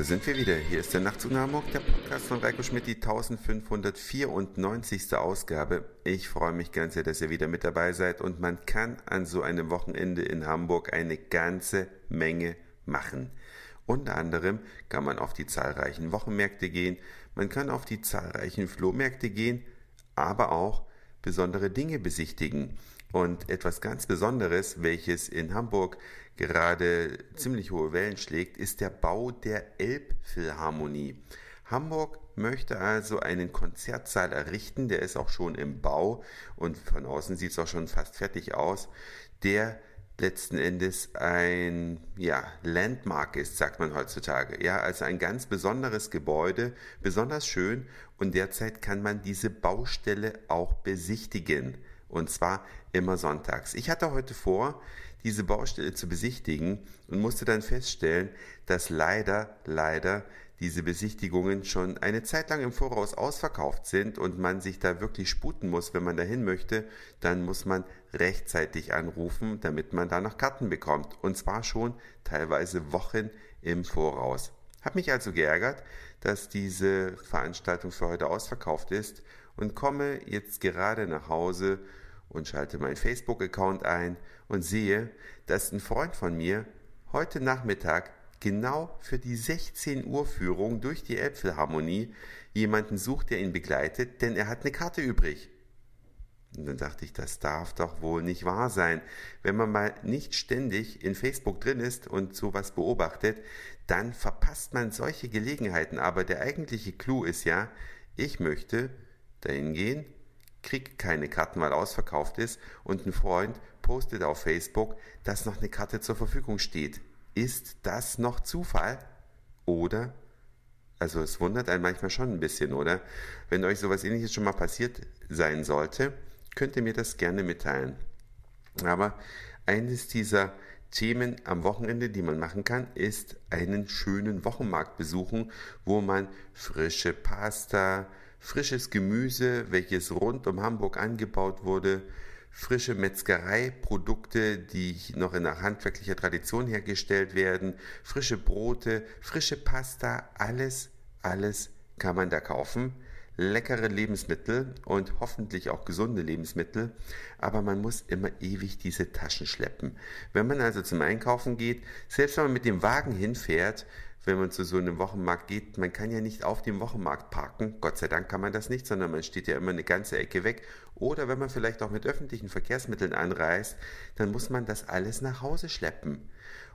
Da sind wir wieder. Hier ist der Nachtzug nach Hamburg, der Podcast von Reiko Schmidt, die 1594. Ausgabe. Ich freue mich ganz sehr, dass ihr wieder mit dabei seid und man kann an so einem Wochenende in Hamburg eine ganze Menge machen. Unter anderem kann man auf die zahlreichen Wochenmärkte gehen, man kann auf die zahlreichen Flohmärkte gehen, aber auch besondere Dinge besichtigen. Und etwas ganz Besonderes, welches in Hamburg gerade ziemlich hohe Wellen schlägt, ist der Bau der Elbphilharmonie. Hamburg möchte also einen Konzertsaal errichten, der ist auch schon im Bau und von außen sieht es auch schon fast fertig aus, der letzten Endes ein ja, Landmark ist, sagt man heutzutage. Ja, also ein ganz besonderes Gebäude, besonders schön und derzeit kann man diese Baustelle auch besichtigen. Und zwar immer sonntags. Ich hatte heute vor, diese Baustelle zu besichtigen und musste dann feststellen, dass leider, leider diese Besichtigungen schon eine Zeit lang im Voraus ausverkauft sind und man sich da wirklich sputen muss, wenn man dahin möchte, dann muss man rechtzeitig anrufen, damit man da noch Karten bekommt. Und zwar schon teilweise Wochen im Voraus. Hab mich also geärgert, dass diese Veranstaltung für heute ausverkauft ist und komme jetzt gerade nach Hause und schalte meinen Facebook-Account ein und sehe, dass ein Freund von mir heute Nachmittag genau für die 16 Uhr Führung durch die Elbphilharmonie jemanden sucht, der ihn begleitet, denn er hat eine Karte übrig. Und dann dachte ich, das darf doch wohl nicht wahr sein. Wenn man mal nicht ständig in Facebook drin ist und sowas beobachtet, dann verpasst man solche Gelegenheiten. Aber der eigentliche Clou ist ja, ich möchte dahin gehen, krieg keine Karten, weil ausverkauft ist und ein Freund postet auf Facebook, dass noch eine Karte zur Verfügung steht. Ist das noch Zufall? Oder also es wundert einen manchmal schon ein bisschen, oder? Wenn euch sowas ähnliches schon mal passiert sein sollte, könnt ihr mir das gerne mitteilen. Aber eines dieser Themen am Wochenende, die man machen kann, ist einen schönen Wochenmarkt besuchen, wo man frische Pasta, frisches Gemüse, welches rund um Hamburg angebaut wurde, frische Metzgereiprodukte, die noch in handwerklicher Tradition hergestellt werden, frische Brote, frische Pasta, alles, alles kann man da kaufen leckere Lebensmittel und hoffentlich auch gesunde Lebensmittel, aber man muss immer ewig diese Taschen schleppen. Wenn man also zum Einkaufen geht, selbst wenn man mit dem Wagen hinfährt, wenn man zu so einem Wochenmarkt geht, man kann ja nicht auf dem Wochenmarkt parken, Gott sei Dank kann man das nicht, sondern man steht ja immer eine ganze Ecke weg. Oder wenn man vielleicht auch mit öffentlichen Verkehrsmitteln anreist, dann muss man das alles nach Hause schleppen.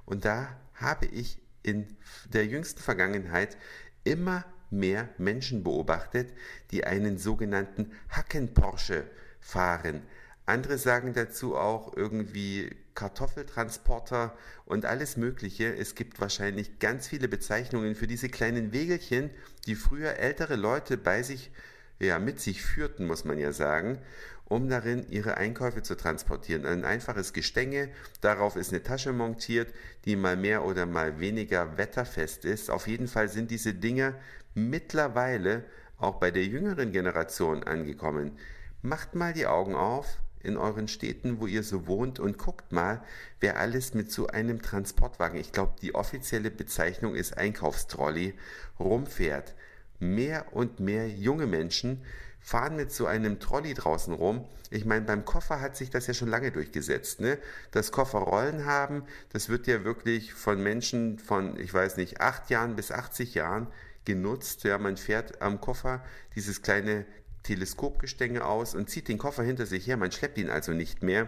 Und da habe ich in der jüngsten Vergangenheit immer mehr Menschen beobachtet, die einen sogenannten Hacken-Porsche fahren. Andere sagen dazu auch irgendwie Kartoffeltransporter und alles Mögliche. Es gibt wahrscheinlich ganz viele Bezeichnungen für diese kleinen Wegelchen, die früher ältere Leute bei sich ja, mit sich führten, muss man ja sagen, um darin ihre Einkäufe zu transportieren. Ein einfaches Gestänge, darauf ist eine Tasche montiert, die mal mehr oder mal weniger wetterfest ist. Auf jeden Fall sind diese Dinge mittlerweile auch bei der jüngeren Generation angekommen. Macht mal die Augen auf in euren Städten, wo ihr so wohnt und guckt mal, wer alles mit so einem Transportwagen, ich glaube, die offizielle Bezeichnung ist Einkaufstrolley, rumfährt mehr und mehr junge Menschen fahren mit so einem Trolley draußen rum. Ich meine, beim Koffer hat sich das ja schon lange durchgesetzt. Ne? Das Kofferrollen haben, das wird ja wirklich von Menschen von, ich weiß nicht, acht Jahren bis 80 Jahren genutzt. Ja, man fährt am Koffer dieses kleine Teleskopgestänge aus und zieht den Koffer hinter sich her. Man schleppt ihn also nicht mehr.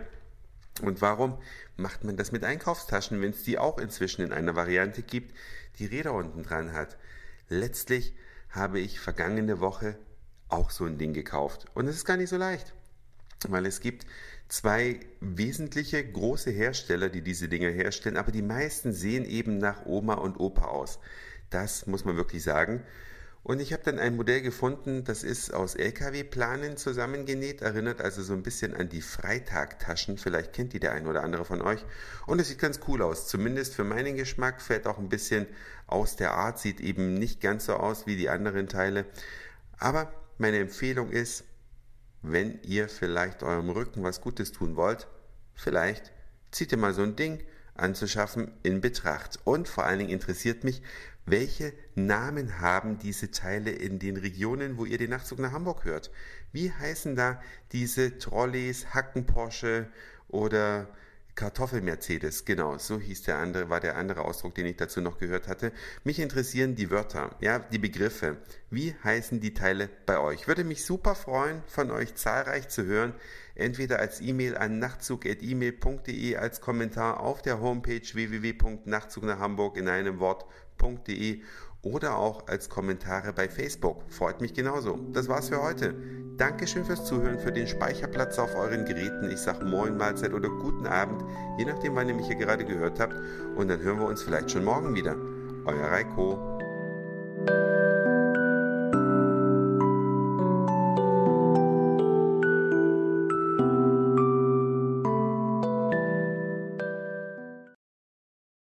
Und warum macht man das mit Einkaufstaschen, wenn es die auch inzwischen in einer Variante gibt, die Räder unten dran hat? Letztlich habe ich vergangene Woche auch so ein Ding gekauft. Und es ist gar nicht so leicht, weil es gibt zwei wesentliche große Hersteller, die diese Dinge herstellen, aber die meisten sehen eben nach Oma und Opa aus. Das muss man wirklich sagen. Und ich habe dann ein Modell gefunden, das ist aus LKW-Planen zusammengenäht, erinnert also so ein bisschen an die Freitagtaschen. Vielleicht kennt die der ein oder andere von euch. Und es sieht ganz cool aus. Zumindest für meinen Geschmack fällt auch ein bisschen aus der Art, sieht eben nicht ganz so aus wie die anderen Teile. Aber meine Empfehlung ist, wenn ihr vielleicht eurem Rücken was Gutes tun wollt, vielleicht zieht ihr mal so ein Ding anzuschaffen in Betracht. Und vor allen Dingen interessiert mich, welche Namen haben diese Teile in den Regionen, wo ihr den Nachtzug nach Hamburg hört? Wie heißen da diese Trolleys, Hacken Porsche oder Kartoffel-Mercedes, genau, so hieß der andere, war der andere Ausdruck, den ich dazu noch gehört hatte. Mich interessieren die Wörter, ja, die Begriffe. Wie heißen die Teile bei euch? Würde mich super freuen, von euch zahlreich zu hören. Entweder als E-Mail an nachtzug.email.de, als Kommentar auf der Homepage www.nachtzug nach Hamburg in einem Wort.de oder auch als Kommentare bei Facebook. Freut mich genauso. Das war's für heute. Dankeschön fürs Zuhören, für den Speicherplatz auf euren Geräten. Ich sage Moin, Mahlzeit oder guten Abend, je nachdem, wann ihr mich hier gerade gehört habt. Und dann hören wir uns vielleicht schon morgen wieder. Euer Reiko.